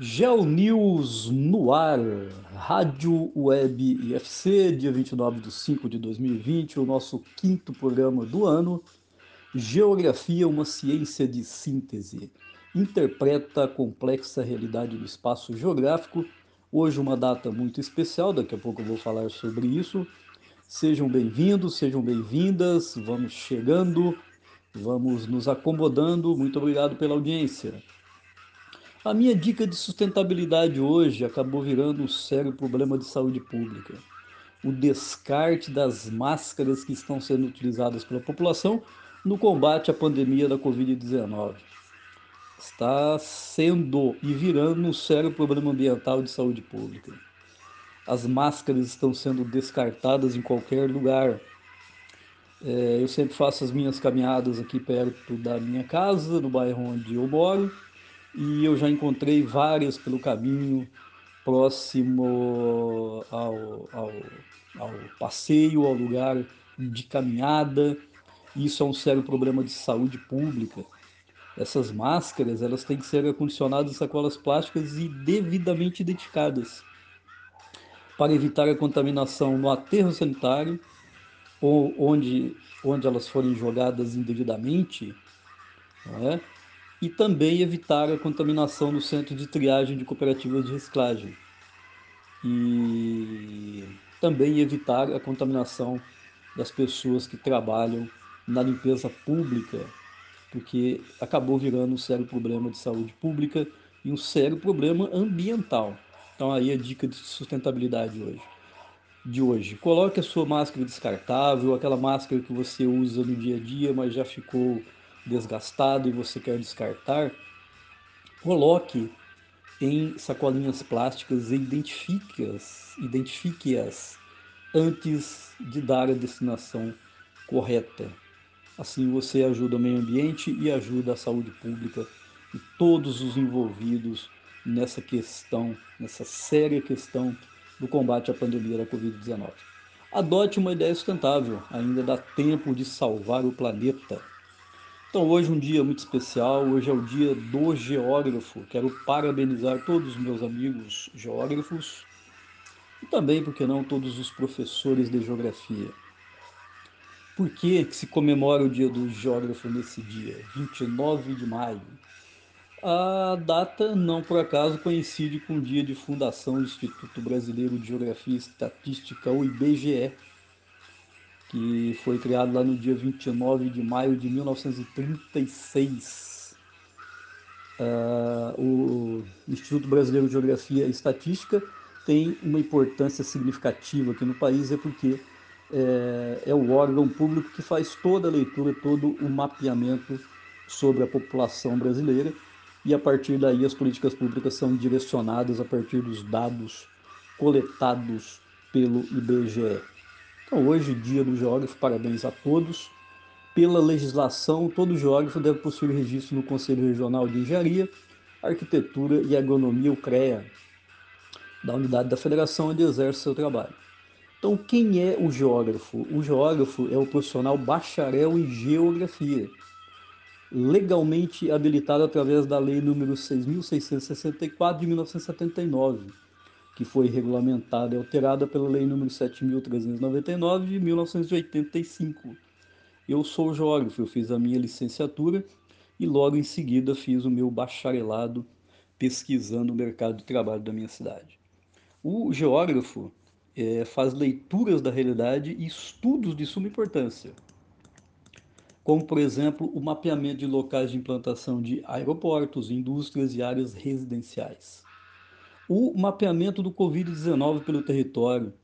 Geo News no ar, Rádio Web IFC, dia 29 de 5 de 2020, o nosso quinto programa do ano. Geografia, uma ciência de síntese. Interpreta a complexa realidade do espaço geográfico. Hoje, uma data muito especial, daqui a pouco eu vou falar sobre isso. Sejam bem-vindos, sejam bem-vindas, vamos chegando, vamos nos acomodando. Muito obrigado pela audiência. A minha dica de sustentabilidade hoje acabou virando um sério problema de saúde pública. O descarte das máscaras que estão sendo utilizadas pela população no combate à pandemia da Covid-19. Está sendo e virando um sério problema ambiental de saúde pública. As máscaras estão sendo descartadas em qualquer lugar. É, eu sempre faço as minhas caminhadas aqui perto da minha casa, no bairro onde eu moro e eu já encontrei várias pelo caminho próximo ao, ao, ao passeio, ao lugar de caminhada. Isso é um sério problema de saúde pública. Essas máscaras elas têm que ser acondicionadas em sacolas plásticas e devidamente identificadas para evitar a contaminação no aterro sanitário ou onde, onde elas forem jogadas indevidamente, não é? E também evitar a contaminação no centro de triagem de cooperativas de reciclagem. E também evitar a contaminação das pessoas que trabalham na limpeza pública, porque acabou virando um sério problema de saúde pública e um sério problema ambiental. Então aí a dica de sustentabilidade hoje. De hoje, coloque a sua máscara descartável, aquela máscara que você usa no dia a dia, mas já ficou desgastado e você quer descartar, coloque em sacolinhas plásticas e identifique-as identifique antes de dar a destinação correta. Assim você ajuda o meio ambiente e ajuda a saúde pública e todos os envolvidos nessa questão, nessa séria questão do combate à pandemia da Covid-19. Adote uma ideia sustentável, ainda dá tempo de salvar o planeta. Então, hoje é um dia muito especial, hoje é o dia do geógrafo. Quero parabenizar todos os meus amigos geógrafos e também, por que não, todos os professores de geografia. Por que se comemora o dia do geógrafo nesse dia, 29 de maio? A data, não por acaso, coincide com o dia de fundação do Instituto Brasileiro de Geografia e Estatística, o IBGE, que foi criado lá no dia 29 de maio de 1936. Uh, ah, o Instituto Brasileiro de Geografia e Estatística tem uma importância significativa aqui no país, é porque é, é o órgão público que faz toda a leitura, todo o mapeamento sobre a população brasileira e a partir daí as políticas públicas são direcionadas a partir dos dados coletados pelo IBGE. Então, hoje, dia do geógrafo, parabéns a todos. Pela legislação, todo geógrafo deve possuir registro no Conselho Regional de Engenharia, Arquitetura e Agronomia, o CREA, da unidade da federação onde exerce seu trabalho. Então, quem é o geógrafo? O geógrafo é o profissional bacharel em geografia, legalmente habilitado através da Lei número 6.664 de 1979 que foi regulamentada e alterada pela Lei nº 7.399 de 1985. Eu sou geógrafo, eu fiz a minha licenciatura e logo em seguida fiz o meu bacharelado pesquisando o mercado de trabalho da minha cidade. O geógrafo é, faz leituras da realidade e estudos de suma importância, como, por exemplo, o mapeamento de locais de implantação de aeroportos, indústrias e áreas residenciais o mapeamento do Covid-19 pelo território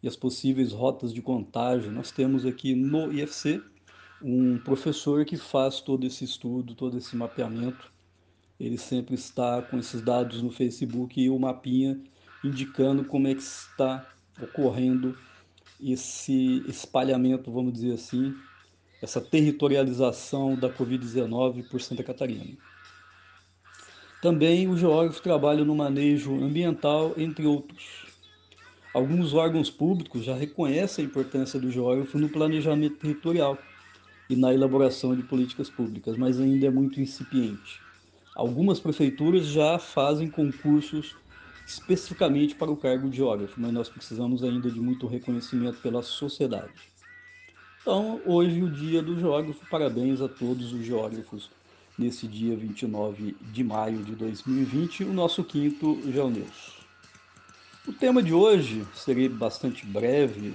e as possíveis rotas de contágio. Nós temos aqui no IFC um professor que faz todo esse estudo, todo esse mapeamento. Ele sempre está com esses dados no Facebook e o mapinha indicando como é que está ocorrendo esse espalhamento, vamos dizer assim, essa territorialização da Covid-19 por Santa Catarina. Também o geógrafo trabalha no manejo ambiental, entre outros. Alguns órgãos públicos já reconhecem a importância do geógrafo no planejamento territorial e na elaboração de políticas públicas, mas ainda é muito incipiente. Algumas prefeituras já fazem concursos especificamente para o cargo de geógrafo, mas nós precisamos ainda de muito reconhecimento pela sociedade. Então, hoje o dia do geógrafo, parabéns a todos os geógrafos nesse dia 29 de maio de 2020, o nosso quinto Geonews. O tema de hoje serei bastante breve,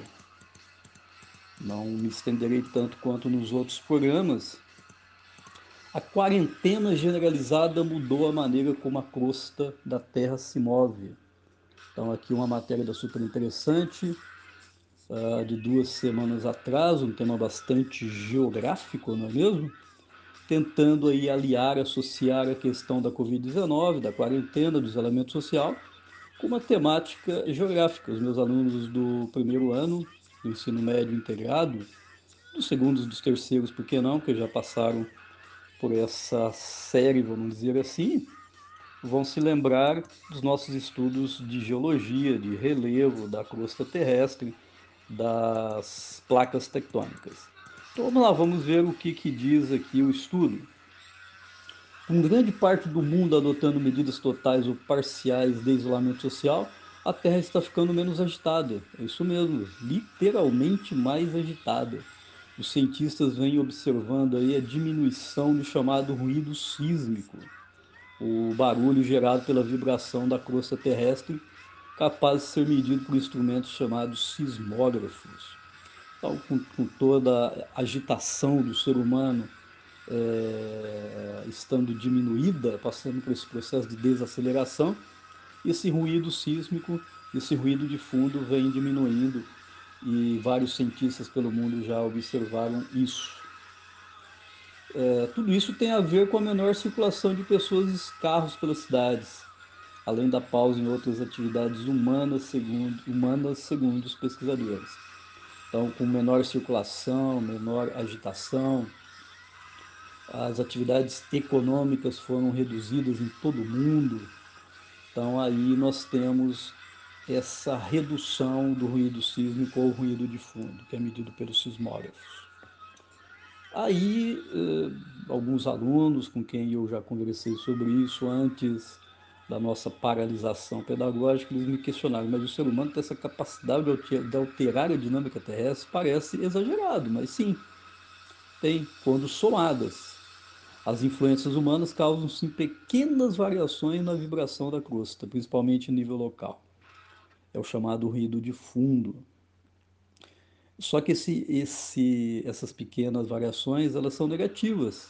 não me estenderei tanto quanto nos outros programas. A quarentena generalizada mudou a maneira como a crosta da Terra se move. Então, aqui uma matéria da super interessante, uh, de duas semanas atrás, um tema bastante geográfico, não é mesmo? Tentando aí aliar, associar a questão da Covid-19, da quarentena, do isolamento social, com uma temática geográfica. Os meus alunos do primeiro ano do ensino médio integrado, dos segundos dos terceiros, por que não, que já passaram por essa série, vamos dizer assim, vão se lembrar dos nossos estudos de geologia, de relevo, da crosta terrestre, das placas tectônicas. Então vamos lá, vamos ver o que, que diz aqui o estudo. Com grande parte do mundo adotando medidas totais ou parciais de isolamento social, a Terra está ficando menos agitada. É isso mesmo, literalmente mais agitada. Os cientistas vêm observando aí a diminuição do chamado ruído sísmico, o barulho gerado pela vibração da crosta terrestre capaz de ser medido por instrumentos chamados sismógrafos. Com, com toda a agitação do ser humano é, estando diminuída, passando por esse processo de desaceleração, esse ruído sísmico, esse ruído de fundo vem diminuindo e vários cientistas pelo mundo já observaram isso. É, tudo isso tem a ver com a menor circulação de pessoas e carros pelas cidades além da pausa em outras atividades humanas, segundo, humanas, segundo os pesquisadores. Então, com menor circulação, menor agitação, as atividades econômicas foram reduzidas em todo o mundo. Então, aí nós temos essa redução do ruído sísmico ou ruído de fundo, que é medido pelos sismógrafos. Aí, eh, alguns alunos com quem eu já conversei sobre isso antes da nossa paralisação pedagógica, eles me questionaram, mas o ser humano tem essa capacidade de alterar a dinâmica terrestre? Parece exagerado, mas sim, tem, quando somadas. As influências humanas causam sim pequenas variações na vibração da crosta, principalmente em nível local. É o chamado ruído de fundo. Só que esse, esse, essas pequenas variações elas são negativas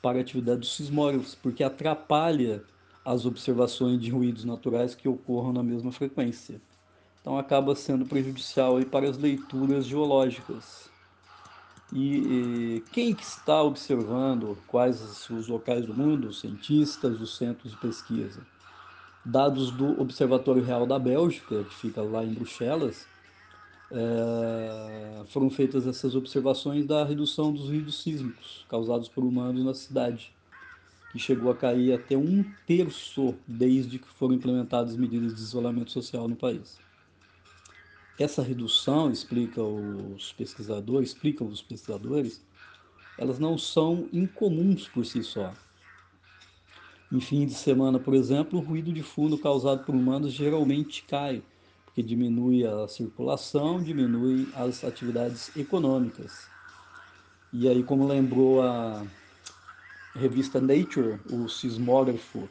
para a atividade dos sismógrafos, porque atrapalha as observações de ruídos naturais que ocorram na mesma frequência. Então acaba sendo prejudicial aí para as leituras geológicas. E, e quem que está observando quais os locais do mundo? Os cientistas, os centros de pesquisa. Dados do Observatório Real da Bélgica, que fica lá em Bruxelas, é, foram feitas essas observações da redução dos ruídos sísmicos causados por humanos na cidade que chegou a cair até um terço desde que foram implementadas medidas de isolamento social no país. Essa redução, explica os pesquisadores, explicam os pesquisadores, elas não são incomuns por si só. Em fim de semana, por exemplo, o ruído de fundo causado por humanos geralmente cai, porque diminui a circulação, diminui as atividades econômicas. E aí, como lembrou a revista Nature, o sismógrafo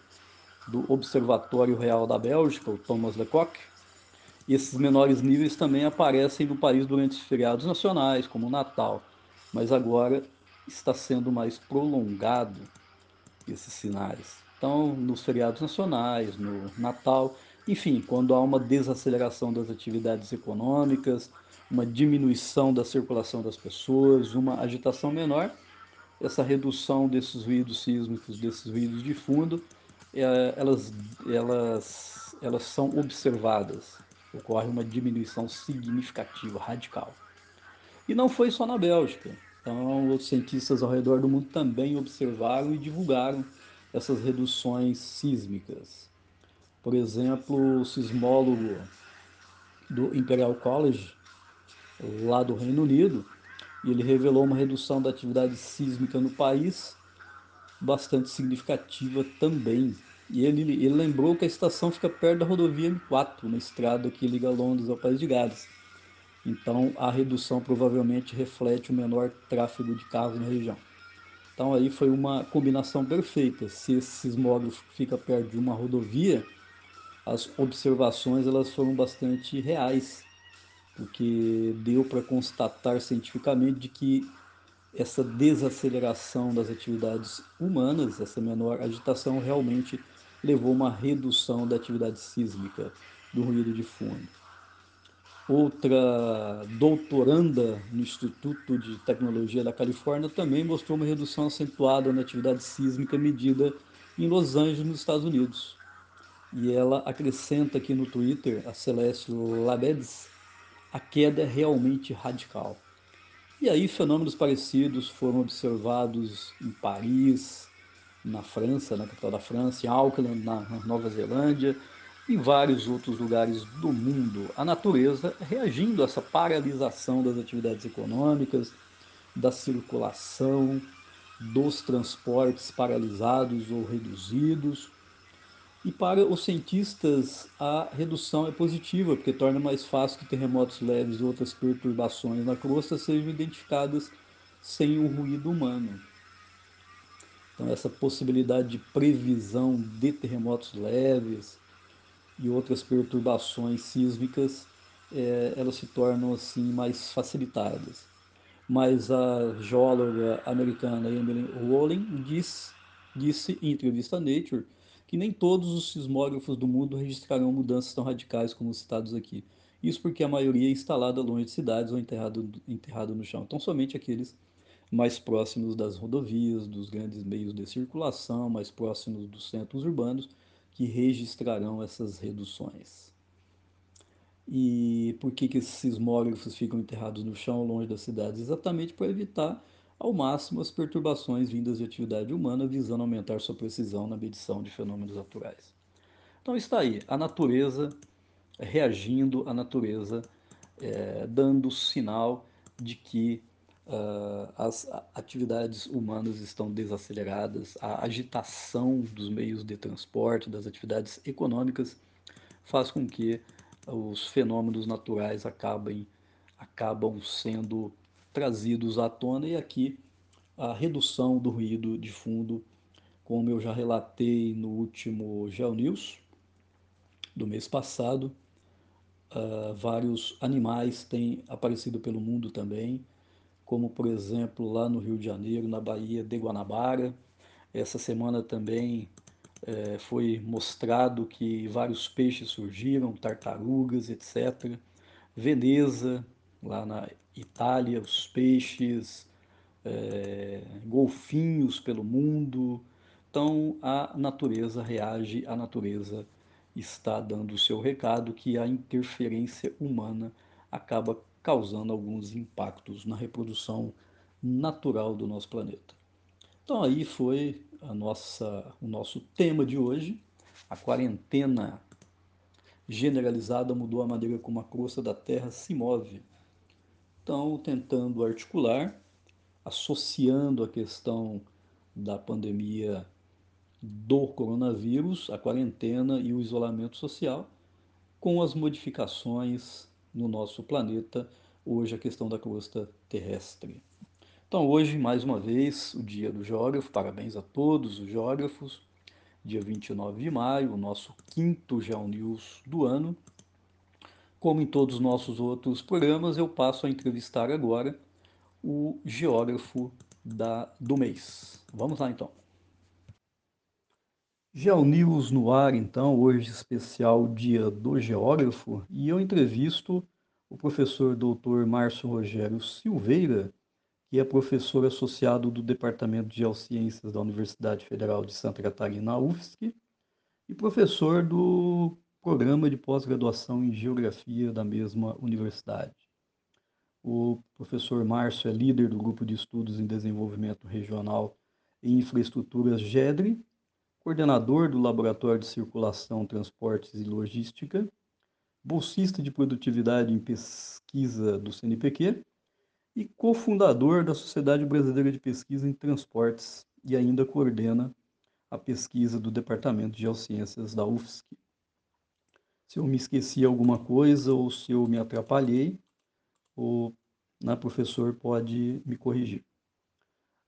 do Observatório Real da Bélgica, o Thomas Lecoq, esses menores níveis também aparecem no país durante os feriados nacionais, como o Natal, mas agora está sendo mais prolongado esses sinais. Então, nos feriados nacionais, no Natal, enfim, quando há uma desaceleração das atividades econômicas, uma diminuição da circulação das pessoas, uma agitação menor, essa redução desses ruídos sísmicos, desses ruídos de fundo, é, elas, elas, elas são observadas. Ocorre uma diminuição significativa, radical. E não foi só na Bélgica. Então, os cientistas ao redor do mundo também observaram e divulgaram essas reduções sísmicas. Por exemplo, o sismólogo do Imperial College, lá do Reino Unido, e ele revelou uma redução da atividade sísmica no país bastante significativa também. E ele, ele lembrou que a estação fica perto da rodovia M4, uma estrada que liga Londres ao País de Gales. Então a redução provavelmente reflete o menor tráfego de carros na região. Então aí foi uma combinação perfeita. Se esse sismógrafo fica perto de uma rodovia, as observações elas foram bastante reais, porque deu para constatar cientificamente de que essa desaceleração das atividades humanas, essa menor agitação, realmente levou a uma redução da atividade sísmica do ruído de fundo. Outra doutoranda no Instituto de Tecnologia da Califórnia também mostrou uma redução acentuada na atividade sísmica medida em Los Angeles, nos Estados Unidos. E ela acrescenta aqui no Twitter, a Celeste Labedes, a queda realmente radical. E aí fenômenos parecidos foram observados em Paris, na França, na capital da França, em Auckland, na Nova Zelândia, e vários outros lugares do mundo. A natureza reagindo a essa paralisação das atividades econômicas, da circulação, dos transportes paralisados ou reduzidos. E para os cientistas, a redução é positiva, porque torna mais fácil que terremotos leves e outras perturbações na crosta sejam identificadas sem o ruído humano. Então, essa possibilidade de previsão de terremotos leves e outras perturbações sísmicas, é, elas se tornam assim mais facilitadas. Mas a geóloga americana Emily Rowling disse, disse em entrevista a Nature que nem todos os sismógrafos do mundo registrarão mudanças tão radicais como citados aqui. Isso porque a maioria é instalada longe de cidades ou enterrado, enterrado no chão. Então, somente aqueles mais próximos das rodovias, dos grandes meios de circulação, mais próximos dos centros urbanos, que registrarão essas reduções. E por que, que esses sismógrafos ficam enterrados no chão, longe das cidades? Exatamente para evitar ao máximo as perturbações vindas de atividade humana, visando aumentar sua precisão na medição de fenômenos naturais. Então está aí, a natureza reagindo, a natureza é, dando sinal de que uh, as atividades humanas estão desaceleradas, a agitação dos meios de transporte, das atividades econômicas, faz com que os fenômenos naturais acabem, acabam sendo trazidos à tona e aqui a redução do ruído de fundo, como eu já relatei no último GeoNews do mês passado, uh, vários animais têm aparecido pelo mundo também, como por exemplo lá no Rio de Janeiro, na Bahia de Guanabara. Essa semana também é, foi mostrado que vários peixes surgiram, tartarugas, etc. Veneza, lá na Itália, os peixes, é, golfinhos pelo mundo. Então a natureza reage, a natureza está dando o seu recado que a interferência humana acaba causando alguns impactos na reprodução natural do nosso planeta. Então aí foi a nossa, o nosso tema de hoje, a quarentena generalizada mudou a maneira como a crosta da Terra se move. Então, tentando articular, associando a questão da pandemia do coronavírus, a quarentena e o isolamento social, com as modificações no nosso planeta, hoje a questão da crosta terrestre. Então, hoje, mais uma vez, o dia do geógrafo, parabéns a todos os geógrafos, dia 29 de maio, o nosso quinto GeoNews do ano. Como em todos os nossos outros programas, eu passo a entrevistar agora o geógrafo da, do mês. Vamos lá então. GeoNews no ar, então, hoje especial Dia do Geógrafo, e eu entrevisto o professor doutor Márcio Rogério Silveira, que é professor associado do Departamento de Geociências da Universidade Federal de Santa Catarina, UFSC, e professor do programa de pós-graduação em Geografia da mesma universidade. O professor Márcio é líder do Grupo de Estudos em Desenvolvimento Regional e Infraestruturas GEDRE, coordenador do Laboratório de Circulação, Transportes e Logística, bolsista de produtividade em pesquisa do CNPq e cofundador da Sociedade Brasileira de Pesquisa em Transportes e ainda coordena a pesquisa do Departamento de Geociências da UFSC. Se eu me esqueci alguma coisa ou se eu me atrapalhei, o né, professor pode me corrigir.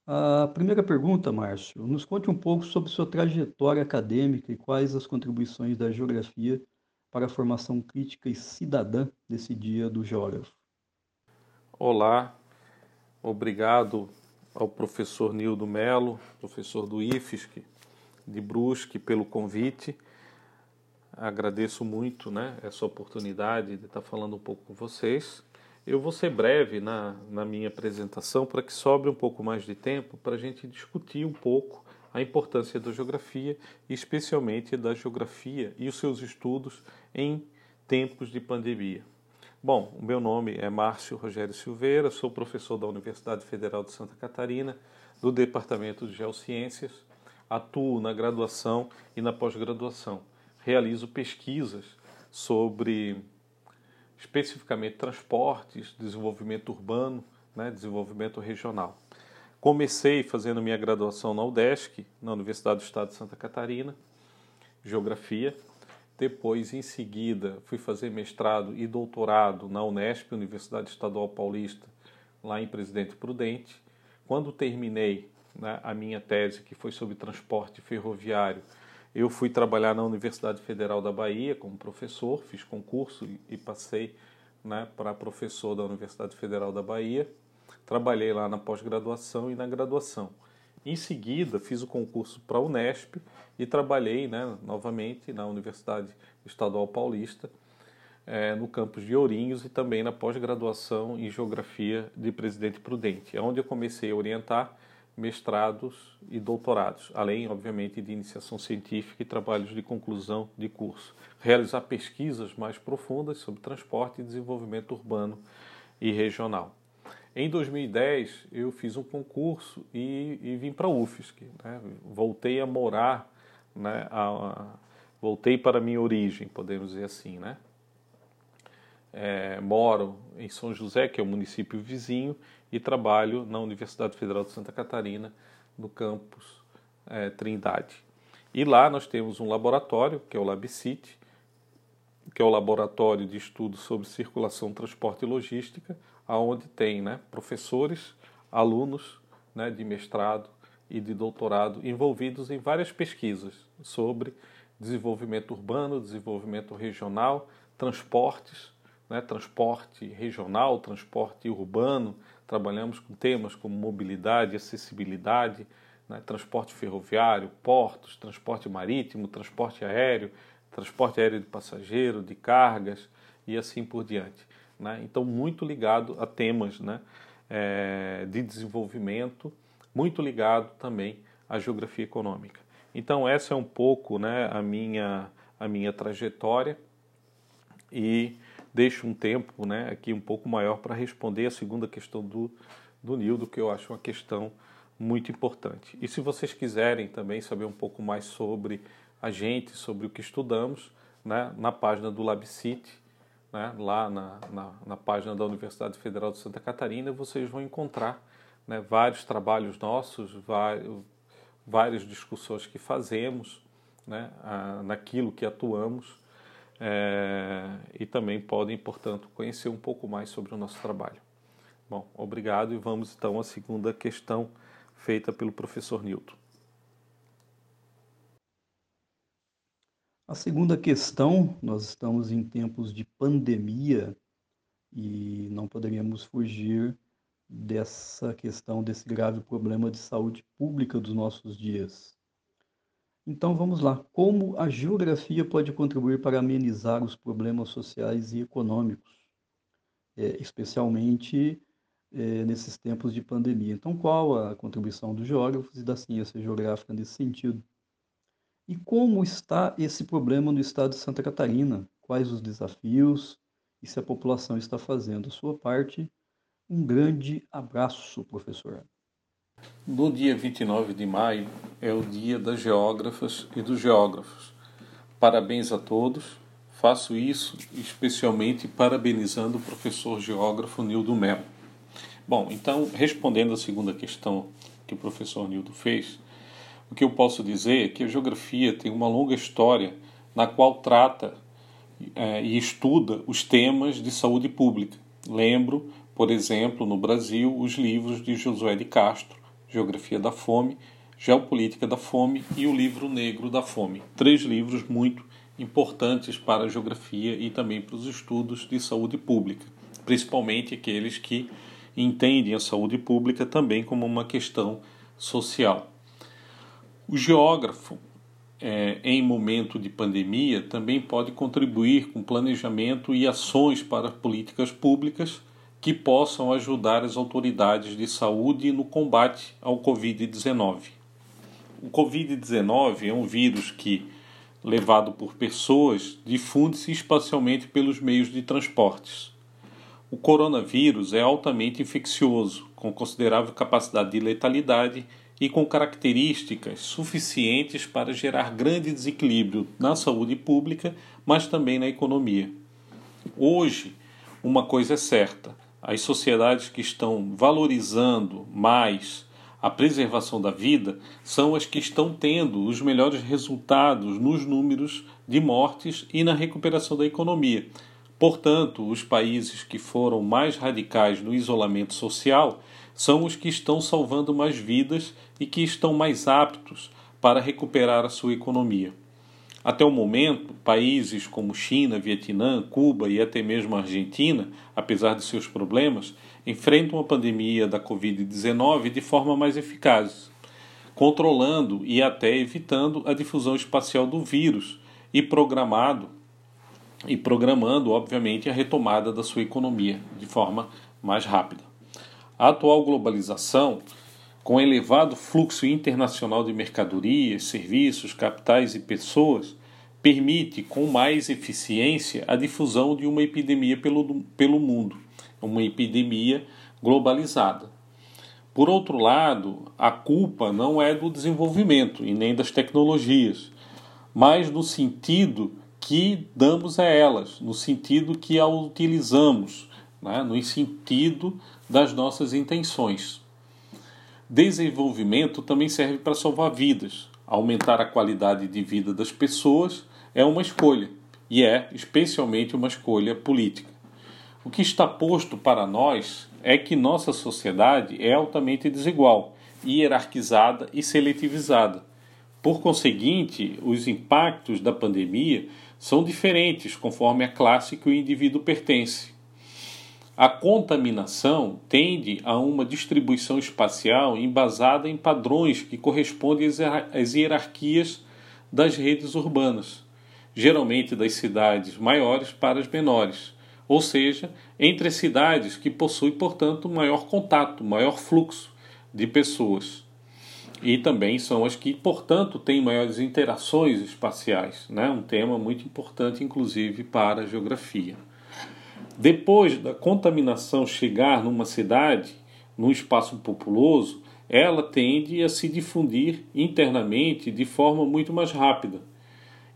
A primeira pergunta, Márcio, nos conte um pouco sobre sua trajetória acadêmica e quais as contribuições da geografia para a formação crítica e cidadã desse dia do geógrafo. Olá, obrigado ao professor Nildo Melo, professor do IFSC de Brusque, pelo convite. Agradeço muito né, essa oportunidade de estar falando um pouco com vocês. Eu vou ser breve na, na minha apresentação para que sobre um pouco mais de tempo para a gente discutir um pouco a importância da geografia, especialmente da geografia e os seus estudos em tempos de pandemia. Bom, o meu nome é Márcio Rogério Silveira, sou professor da Universidade Federal de Santa Catarina, do Departamento de Geociências, atuo na graduação e na pós-graduação. Realizo pesquisas sobre especificamente transportes, desenvolvimento urbano, né, desenvolvimento regional. Comecei fazendo minha graduação na UDESC, na Universidade do Estado de Santa Catarina, Geografia. Depois, em seguida, fui fazer mestrado e doutorado na Unesp, Universidade Estadual Paulista, lá em Presidente Prudente. Quando terminei né, a minha tese, que foi sobre transporte ferroviário, eu fui trabalhar na Universidade Federal da Bahia como professor, fiz concurso e passei né, para professor da Universidade Federal da Bahia. Trabalhei lá na pós-graduação e na graduação. Em seguida, fiz o concurso para a Unesp e trabalhei né, novamente na Universidade Estadual Paulista, é, no campus de Ourinhos e também na pós-graduação em Geografia de Presidente Prudente, onde eu comecei a orientar mestrados e doutorados, além, obviamente, de iniciação científica e trabalhos de conclusão de curso. Realizar pesquisas mais profundas sobre transporte e desenvolvimento urbano e regional. Em 2010, eu fiz um concurso e, e vim para a UFSC. Né? Voltei a morar, né? A, a, voltei para a minha origem, podemos dizer assim. Né? É, moro em São José, que é o município vizinho, e trabalho na Universidade Federal de Santa Catarina, no campus é, Trindade. E lá nós temos um laboratório, que é o LabCity, que é o laboratório de estudo sobre circulação, transporte e logística, aonde tem né, professores, alunos né, de mestrado e de doutorado envolvidos em várias pesquisas sobre desenvolvimento urbano, desenvolvimento regional, transportes, né, transporte regional, transporte urbano, trabalhamos com temas como mobilidade, acessibilidade, né, transporte ferroviário, portos, transporte marítimo, transporte aéreo, transporte aéreo de passageiro, de cargas e assim por diante. Né? Então, muito ligado a temas né, é, de desenvolvimento, muito ligado também à geografia econômica. Então, essa é um pouco né, a, minha, a minha trajetória e deixo um tempo né, aqui um pouco maior para responder a segunda questão do, do Nildo, que eu acho uma questão muito importante. E se vocês quiserem também saber um pouco mais sobre a gente, sobre o que estudamos, né, na página do LabCity, né, lá na, na, na, página da Universidade Federal de Santa Catarina, vocês vão encontrar né, vários trabalhos nossos, vários, várias discussões que fazemos, né, naquilo que atuamos é, e também podem, portanto, conhecer um pouco mais sobre o nosso trabalho. Bom, obrigado e vamos então à segunda questão feita pelo professor Newton. A segunda questão, nós estamos em tempos de pandemia e não poderíamos fugir dessa questão, desse grave problema de saúde pública dos nossos dias. Então vamos lá. Como a geografia pode contribuir para amenizar os problemas sociais e econômicos, é, especialmente é, nesses tempos de pandemia? Então, qual a contribuição dos geógrafos e da ciência geográfica nesse sentido? E como está esse problema no estado de Santa Catarina? Quais os desafios e se a população está fazendo a sua parte? Um grande abraço, professor. No dia 29 de maio é o dia das geógrafas e dos geógrafos. Parabéns a todos. Faço isso especialmente parabenizando o professor geógrafo Nildo Melo. Bom, então, respondendo a segunda questão que o professor Nildo fez, o que eu posso dizer é que a geografia tem uma longa história na qual trata é, e estuda os temas de saúde pública. Lembro, por exemplo, no Brasil, os livros de Josué de Castro, Geografia da Fome, Geopolítica da Fome e o Livro Negro da Fome. Três livros muito importantes para a geografia e também para os estudos de saúde pública, principalmente aqueles que entendem a saúde pública também como uma questão social. O geógrafo, é, em momento de pandemia, também pode contribuir com planejamento e ações para políticas públicas que possam ajudar as autoridades de saúde no combate ao Covid-19. O Covid-19 é um vírus que, levado por pessoas, difunde-se espacialmente pelos meios de transportes. O coronavírus é altamente infeccioso, com considerável capacidade de letalidade e com características suficientes para gerar grande desequilíbrio na saúde pública, mas também na economia. Hoje, uma coisa é certa: as sociedades que estão valorizando mais a preservação da vida são as que estão tendo os melhores resultados nos números de mortes e na recuperação da economia. Portanto, os países que foram mais radicais no isolamento social são os que estão salvando mais vidas e que estão mais aptos para recuperar a sua economia. Até o momento, países como China, Vietnã, Cuba e até mesmo Argentina, apesar de seus problemas, enfrentam a pandemia da Covid-19 de forma mais eficaz, controlando e até evitando a difusão espacial do vírus e programado e programando, obviamente, a retomada da sua economia de forma mais rápida. A atual globalização, com elevado fluxo internacional de mercadorias, serviços, capitais e pessoas, permite com mais eficiência a difusão de uma epidemia pelo, pelo mundo, uma epidemia globalizada. Por outro lado, a culpa não é do desenvolvimento e nem das tecnologias, mas no sentido que damos a elas, no sentido que a utilizamos, né? no sentido das nossas intenções. Desenvolvimento também serve para salvar vidas. Aumentar a qualidade de vida das pessoas é uma escolha, e é especialmente uma escolha política. O que está posto para nós é que nossa sociedade é altamente desigual, hierarquizada e seletivizada. Por conseguinte, os impactos da pandemia são diferentes conforme a classe que o indivíduo pertence. A contaminação tende a uma distribuição espacial embasada em padrões que correspondem às hierarquias das redes urbanas, geralmente das cidades maiores para as menores, ou seja, entre cidades que possuem, portanto, maior contato, maior fluxo de pessoas e também são as que, portanto, têm maiores interações espaciais, né? um tema muito importante, inclusive, para a geografia. Depois da contaminação chegar numa cidade, num espaço populoso, ela tende a se difundir internamente de forma muito mais rápida.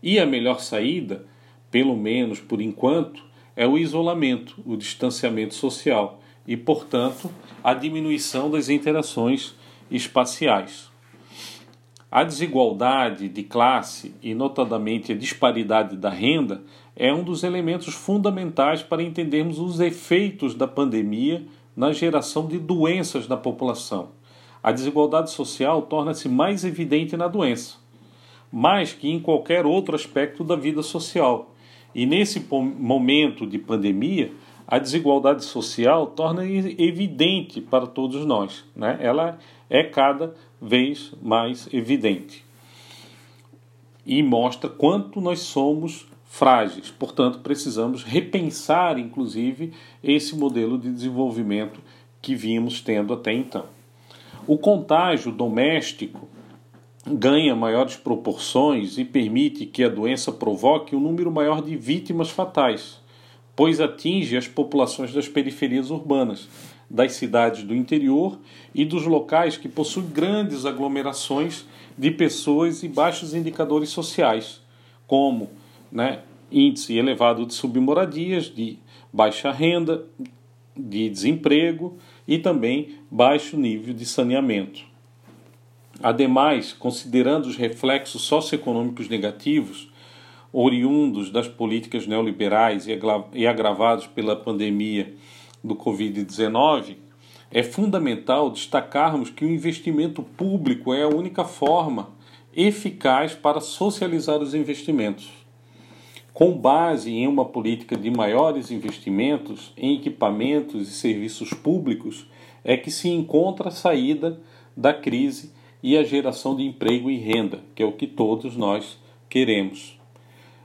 E a melhor saída, pelo menos por enquanto, é o isolamento, o distanciamento social e, portanto, a diminuição das interações espaciais. A desigualdade de classe e, notadamente, a disparidade da renda é um dos elementos fundamentais para entendermos os efeitos da pandemia na geração de doenças na população. A desigualdade social torna-se mais evidente na doença, mais que em qualquer outro aspecto da vida social. E nesse momento de pandemia, a desigualdade social torna evidente para todos nós. Né? Ela é cada vez mais evidente e mostra quanto nós somos frágeis. Portanto, precisamos repensar, inclusive, esse modelo de desenvolvimento que vimos tendo até então. O contágio doméstico ganha maiores proporções e permite que a doença provoque um número maior de vítimas fatais, pois atinge as populações das periferias urbanas, das cidades do interior e dos locais que possuem grandes aglomerações de pessoas e baixos indicadores sociais, como né, índice elevado de submoradias, de baixa renda, de desemprego e também baixo nível de saneamento. Ademais, considerando os reflexos socioeconômicos negativos oriundos das políticas neoliberais e agravados pela pandemia do Covid-19, é fundamental destacarmos que o investimento público é a única forma eficaz para socializar os investimentos. Com base em uma política de maiores investimentos em equipamentos e serviços públicos, é que se encontra a saída da crise e a geração de emprego e renda, que é o que todos nós queremos.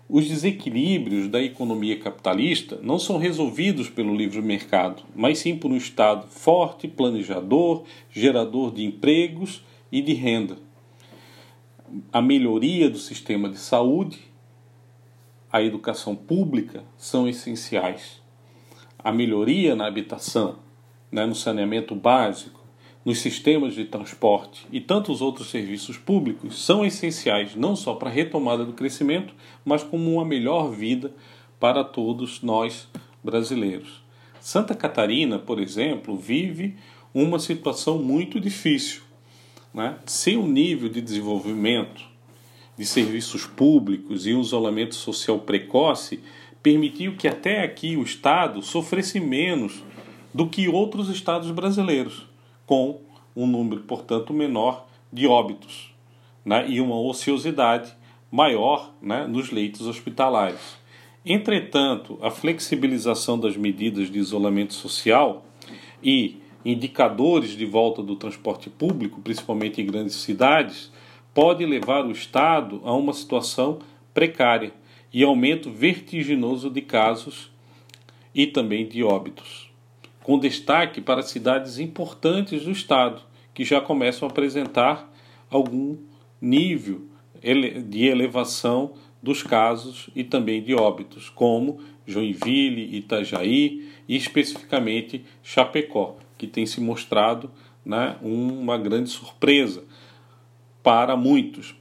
Os desequilíbrios da economia capitalista não são resolvidos pelo livre mercado, mas sim por um Estado forte, planejador, gerador de empregos e de renda. A melhoria do sistema de saúde, a educação pública são essenciais. A melhoria na habitação, né, no saneamento básico, nos sistemas de transporte e tantos outros serviços públicos são essenciais não só para a retomada do crescimento, mas como uma melhor vida para todos nós brasileiros. Santa Catarina, por exemplo, vive uma situação muito difícil. Né? Sem o nível de desenvolvimento de serviços públicos e um isolamento social precoce, permitiu que até aqui o Estado sofresse menos do que outros estados brasileiros com um número, portanto, menor de óbitos né, e uma ociosidade maior né, nos leitos hospitalares. Entretanto, a flexibilização das medidas de isolamento social e indicadores de volta do transporte público, principalmente em grandes cidades, pode levar o Estado a uma situação precária e aumento vertiginoso de casos e também de óbitos com destaque para cidades importantes do estado, que já começam a apresentar algum nível de elevação dos casos e também de óbitos, como Joinville, Itajaí e especificamente Chapecó, que tem se mostrado né, uma grande surpresa para muitos.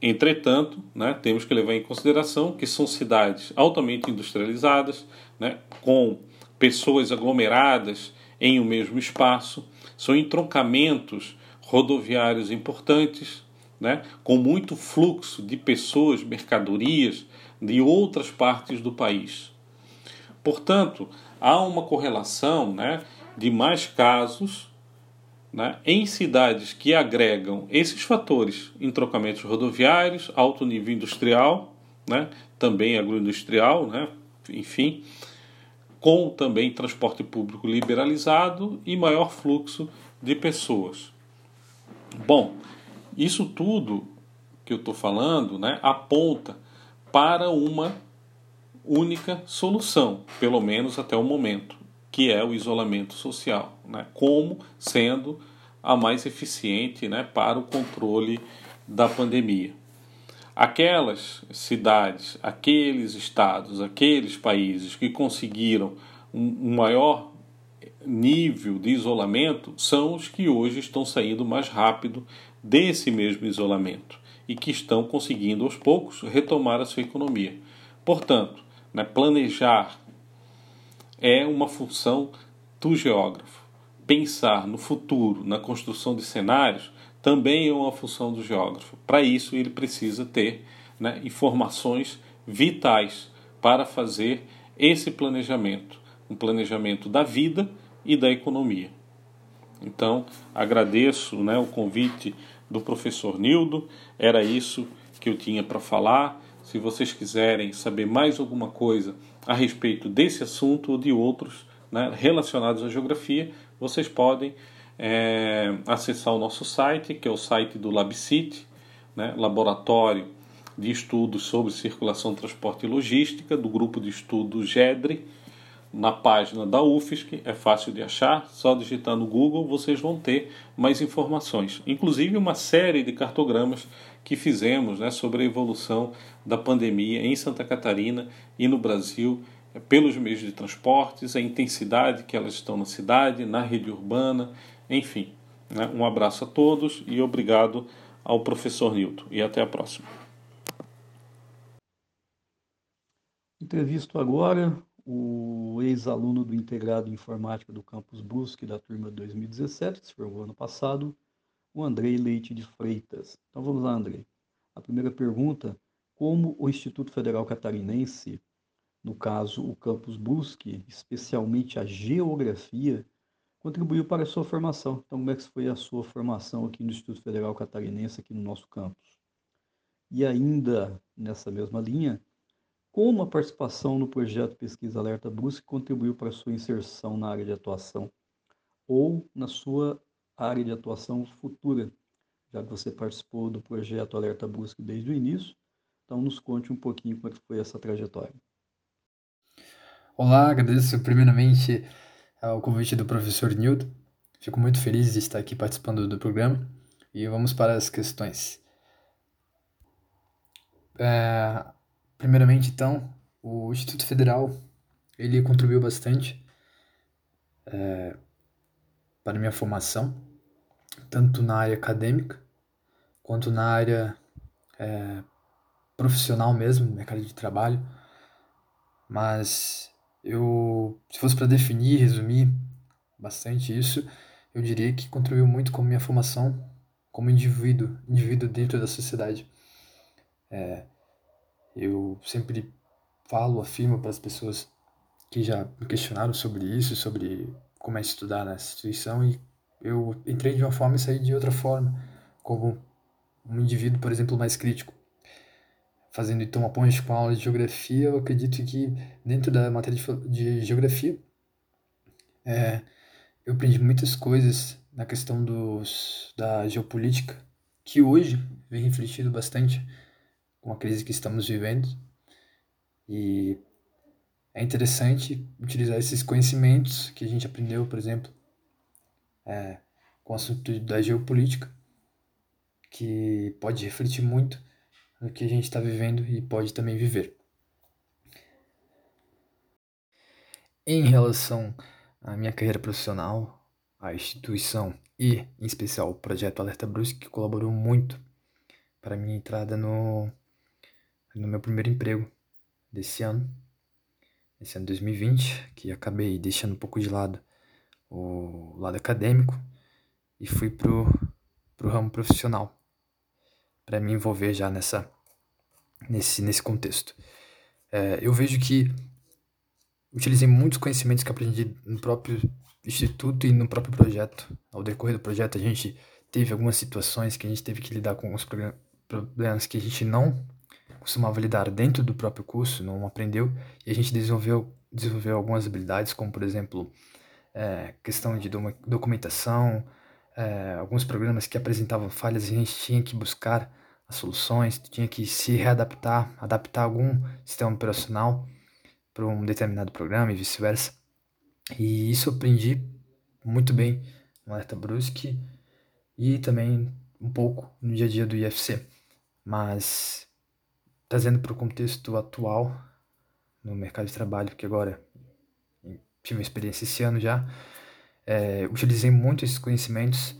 Entretanto, né, temos que levar em consideração que são cidades altamente industrializadas, né, com pessoas aglomeradas em um mesmo espaço, são entroncamentos rodoviários importantes, né, com muito fluxo de pessoas, mercadorias de outras partes do país. Portanto, há uma correlação né, de mais casos né, em cidades que agregam esses fatores, entroncamentos rodoviários, alto nível industrial, né, também agroindustrial, né, enfim, com também transporte público liberalizado e maior fluxo de pessoas. Bom, isso tudo que eu estou falando né, aponta para uma única solução, pelo menos até o momento, que é o isolamento social, né, como sendo a mais eficiente né, para o controle da pandemia aquelas cidades, aqueles estados, aqueles países que conseguiram um maior nível de isolamento são os que hoje estão saindo mais rápido desse mesmo isolamento e que estão conseguindo aos poucos retomar a sua economia. Portanto, né, planejar é uma função do geógrafo. Pensar no futuro, na construção de cenários, também é uma função do geógrafo. Para isso, ele precisa ter né, informações vitais para fazer esse planejamento, um planejamento da vida e da economia. Então, agradeço né, o convite do professor Nildo, era isso que eu tinha para falar. Se vocês quiserem saber mais alguma coisa a respeito desse assunto ou de outros né, relacionados à geografia, vocês podem é, acessar o nosso site, que é o site do LabCity, né, Laboratório de Estudos sobre Circulação, Transporte e Logística, do grupo de estudo GEDRE, na página da UFSC, é fácil de achar, só digitar no Google vocês vão ter mais informações, inclusive uma série de cartogramas que fizemos né, sobre a evolução da pandemia em Santa Catarina e no Brasil é, pelos meios de transportes, a intensidade que elas estão na cidade, na rede urbana enfim, né? um abraço a todos e obrigado ao professor Nilton. E até a próxima. Entrevisto agora o ex-aluno do Integrado em Informática do Campus Brusque da turma 2017, que se formou ano passado, o Andrei Leite de Freitas. Então vamos lá, Andrei. A primeira pergunta: como o Instituto Federal Catarinense, no caso o Campus Brusque, especialmente a geografia, contribuiu para a sua formação? Então, como é que foi a sua formação aqui no Instituto Federal Catarinense, aqui no nosso campus? E ainda nessa mesma linha, como a participação no projeto Pesquisa Alerta Brusque contribuiu para sua inserção na área de atuação ou na sua área de atuação futura, já que você participou do projeto Alerta Brusque desde o início. Então, nos conte um pouquinho como é foi essa trajetória. Olá, agradeço primeiramente ao convite do professor Nildo. Fico muito feliz de estar aqui participando do programa e vamos para as questões. É, primeiramente, então, o Instituto Federal ele contribuiu bastante é, para minha formação, tanto na área acadêmica quanto na área é, profissional mesmo, mercado de trabalho. Mas eu, se fosse para definir, resumir bastante isso, eu diria que contribuiu muito com minha formação como indivíduo, indivíduo dentro da sociedade. É, eu sempre falo, afirmo para as pessoas que já me questionaram sobre isso, sobre como é estudar na instituição, e eu entrei de uma forma e saí de outra forma, como um indivíduo, por exemplo, mais crítico. Fazendo então uma ponte com a aula de geografia, eu acredito que dentro da matéria de, de geografia, é, eu aprendi muitas coisas na questão dos, da geopolítica, que hoje vem refletido bastante com a crise que estamos vivendo. E é interessante utilizar esses conhecimentos que a gente aprendeu, por exemplo, é, com o assunto da geopolítica, que pode refletir muito no que a gente está vivendo e pode também viver. Em relação à minha carreira profissional, a instituição e, em especial, o projeto Alerta Brusque colaborou muito para minha entrada no no meu primeiro emprego desse ano, esse ano 2020, que acabei deixando um pouco de lado o lado acadêmico e fui pro, pro ramo profissional para me envolver já nessa nesse nesse contexto. É, eu vejo que utilizei muitos conhecimentos que aprendi no próprio instituto e no próprio projeto. Ao decorrer do projeto, a gente teve algumas situações que a gente teve que lidar com alguns problemas que a gente não costumava lidar dentro do próprio curso, não aprendeu, e a gente desenvolveu, desenvolveu algumas habilidades, como por exemplo, é, questão de documentação, é, alguns programas que apresentavam falhas e a gente tinha que buscar as soluções, tinha que se readaptar, adaptar algum sistema operacional para um determinado programa e vice-versa. E isso eu aprendi muito bem no Alerta Brusque e também um pouco no dia a dia do IFC. Mas trazendo para o contexto atual no mercado de trabalho, que agora tive uma experiência esse ano já, é, utilizei muito esses conhecimentos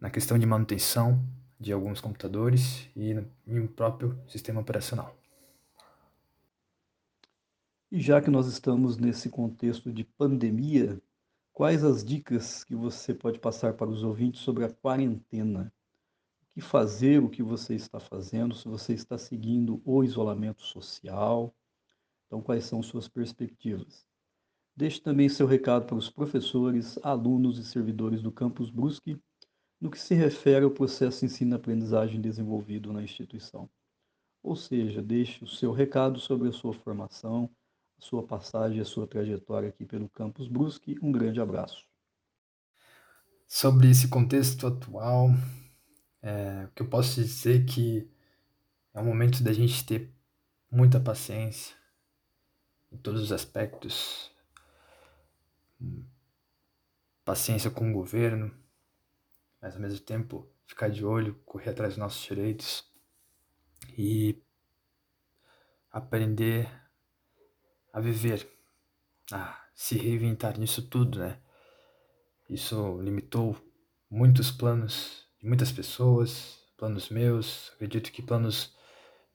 na questão de manutenção de alguns computadores e no próprio sistema operacional. E já que nós estamos nesse contexto de pandemia, quais as dicas que você pode passar para os ouvintes sobre a quarentena? Que fazer o que você está fazendo, se você está seguindo o isolamento social. Então, quais são suas perspectivas? Deixe também seu recado para os professores, alunos e servidores do Campus Brusque no que se refere ao processo ensino-aprendizagem desenvolvido na instituição. Ou seja, deixe o seu recado sobre a sua formação, a sua passagem, a sua trajetória aqui pelo Campus Brusque. Um grande abraço. Sobre esse contexto atual, é, o que eu posso dizer é que é um momento da gente ter muita paciência em todos os aspectos. Paciência com o governo, mas ao mesmo tempo ficar de olho, correr atrás dos nossos direitos e aprender a viver, a se reinventar nisso tudo, né? Isso limitou muitos planos de muitas pessoas, planos meus, acredito que planos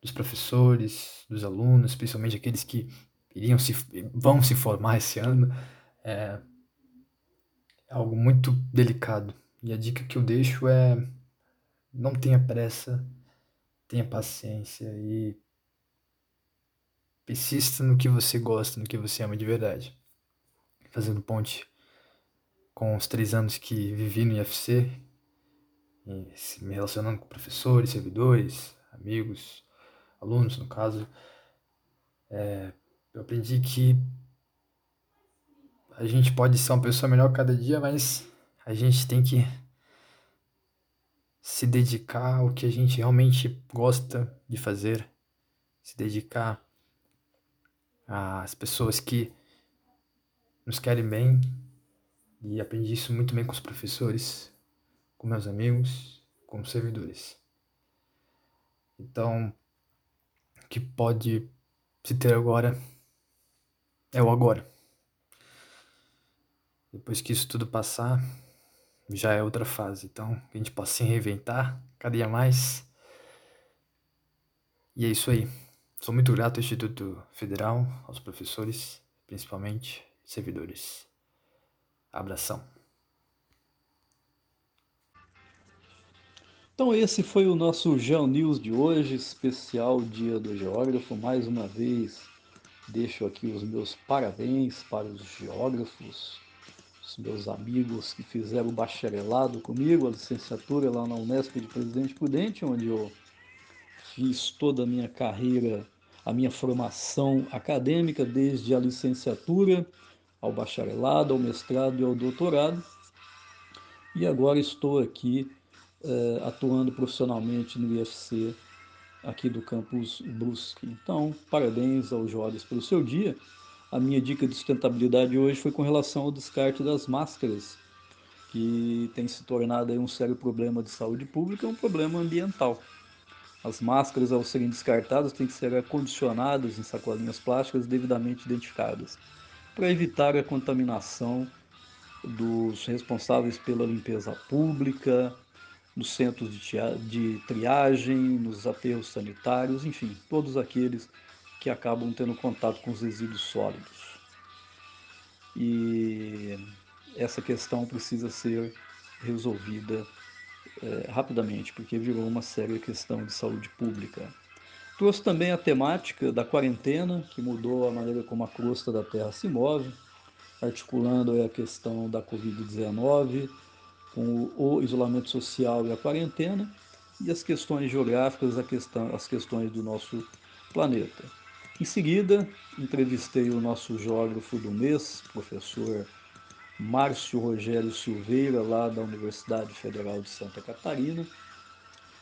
dos professores, dos alunos, principalmente aqueles que iriam se, vão se formar esse ano, é algo muito delicado. E a dica que eu deixo é não tenha pressa, tenha paciência e persista no que você gosta, no que você ama de verdade. Fazendo ponte com os três anos que vivi no IFC, me relacionando com professores, servidores, amigos, alunos, no caso, é, eu aprendi que a gente pode ser uma pessoa melhor cada dia, mas a gente tem que se dedicar ao que a gente realmente gosta de fazer, se dedicar às pessoas que nos querem bem. E aprendi isso muito bem com os professores, com meus amigos, com servidores. Então, o que pode se ter agora é o agora. Depois que isso tudo passar, já é outra fase. Então, a gente possa se reinventar cada dia mais. E é isso aí. Sou muito grato ao Instituto Federal, aos professores, principalmente, servidores. Abração. Então esse foi o nosso Geo News de hoje, especial Dia do Geógrafo. Mais uma vez deixo aqui os meus parabéns para os geógrafos, os meus amigos que fizeram o bacharelado comigo, a licenciatura lá na Unesp de Presidente Prudente, onde eu fiz toda a minha carreira, a minha formação acadêmica, desde a licenciatura ao bacharelado, ao mestrado e ao doutorado. E agora estou aqui uh, atuando profissionalmente no IFC aqui do campus Brusque. Então, parabéns aos jovens pelo seu dia. A minha dica de sustentabilidade hoje foi com relação ao descarte das máscaras, que tem se tornado um sério problema de saúde pública, um problema ambiental. As máscaras, ao serem descartadas, têm que ser acondicionadas em sacolinhas plásticas devidamente identificadas, para evitar a contaminação dos responsáveis pela limpeza pública, nos centros de, de triagem, nos aterros sanitários, enfim, todos aqueles que acabam tendo contato com os resíduos sólidos. E essa questão precisa ser resolvida é, rapidamente, porque virou uma séria questão de saúde pública. Trouxe também a temática da quarentena, que mudou a maneira como a crosta da Terra se move, articulando a questão da Covid-19, com o isolamento social e a quarentena, e as questões geográficas, questão, as questões do nosso planeta. Em seguida, entrevistei o nosso geógrafo do mês, professor Márcio Rogério Silveira, lá da Universidade Federal de Santa Catarina.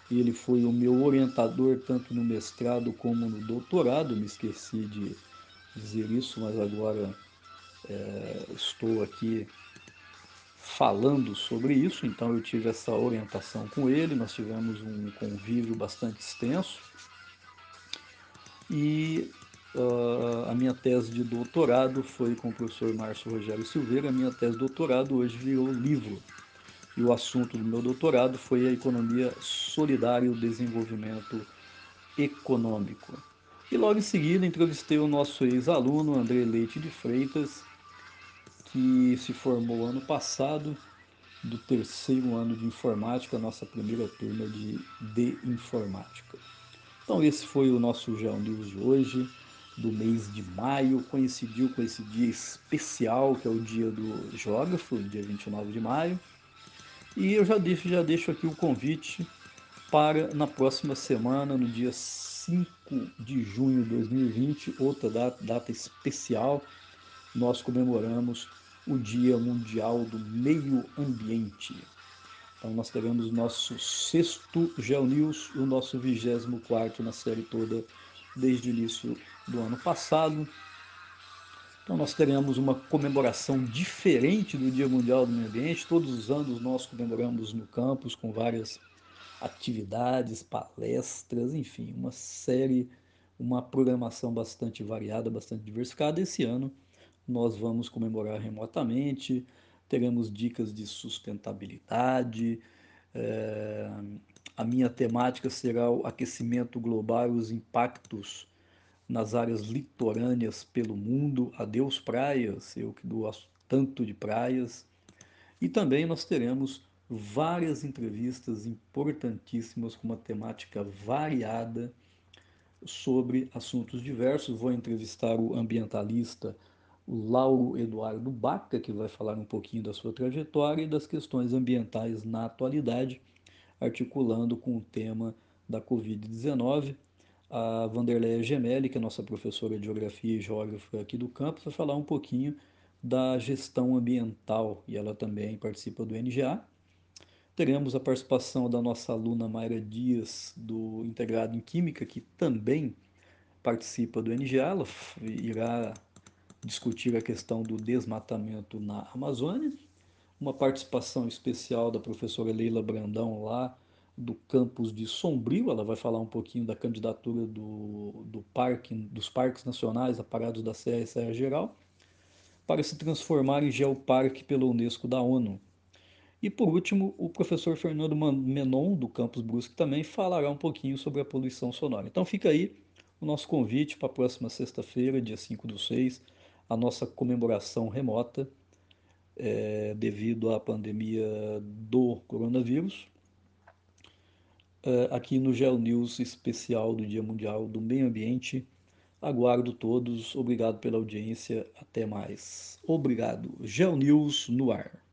Ele foi o meu orientador tanto no mestrado como no doutorado. Me esqueci de dizer isso, mas agora é, estou aqui falando sobre isso, então eu tive essa orientação com ele, nós tivemos um convívio bastante extenso. E uh, a minha tese de doutorado foi com o professor Márcio Rogério Silveira, a minha tese de doutorado hoje virou livro. E o assunto do meu doutorado foi a economia solidária e o desenvolvimento econômico. E logo em seguida entrevistei o nosso ex-aluno André Leite de Freitas, que se formou ano passado do terceiro ano de informática, nossa primeira turma de, de informática. Então esse foi o nosso Geo News de hoje, do mês de maio, coincidiu com esse dia especial, que é o dia do geógrafo, dia 29 de maio. E eu já deixo, já deixo aqui o convite para na próxima semana, no dia 5 de junho de 2020, outra data, data especial, nós comemoramos o Dia Mundial do Meio Ambiente. Então nós teremos nosso sexto GeoNews e o nosso vigésimo quarto na série toda desde o início do ano passado. Então nós teremos uma comemoração diferente do Dia Mundial do Meio Ambiente. Todos os anos nós comemoramos no campus com várias atividades, palestras, enfim, uma série, uma programação bastante variada, bastante diversificada. Esse ano nós vamos comemorar remotamente, teremos dicas de sustentabilidade. É, a minha temática será o aquecimento global e os impactos nas áreas litorâneas pelo mundo. Adeus praias, eu que gosto tanto de praias. E também nós teremos várias entrevistas importantíssimas com uma temática variada sobre assuntos diversos. Vou entrevistar o ambientalista Lauro Eduardo Baca, que vai falar um pouquinho da sua trajetória e das questões ambientais na atualidade, articulando com o tema da Covid-19. A Vanderleia Gemelli, que é nossa professora de Geografia e Geógrafa aqui do campus, vai falar um pouquinho da gestão ambiental e ela também participa do NGA. Teremos a participação da nossa aluna Mayra Dias, do Integrado em Química, que também participa do NGA. Ela irá discutir a questão do desmatamento na Amazônia. Uma participação especial da professora Leila Brandão lá do campus de Sombrio, ela vai falar um pouquinho da candidatura do, do parque, dos parques nacionais aparados da Serra e Serra Geral para se transformar em geoparque pela Unesco da ONU. E por último, o professor Fernando Menon, do campus Brusque, também falará um pouquinho sobre a poluição sonora. Então fica aí o nosso convite para a próxima sexta-feira, dia 5 do 6, a nossa comemoração remota é, devido à pandemia do coronavírus. É, aqui no Geo News especial do Dia Mundial do Meio Ambiente. Aguardo todos. Obrigado pela audiência. Até mais. Obrigado. Geo News no ar.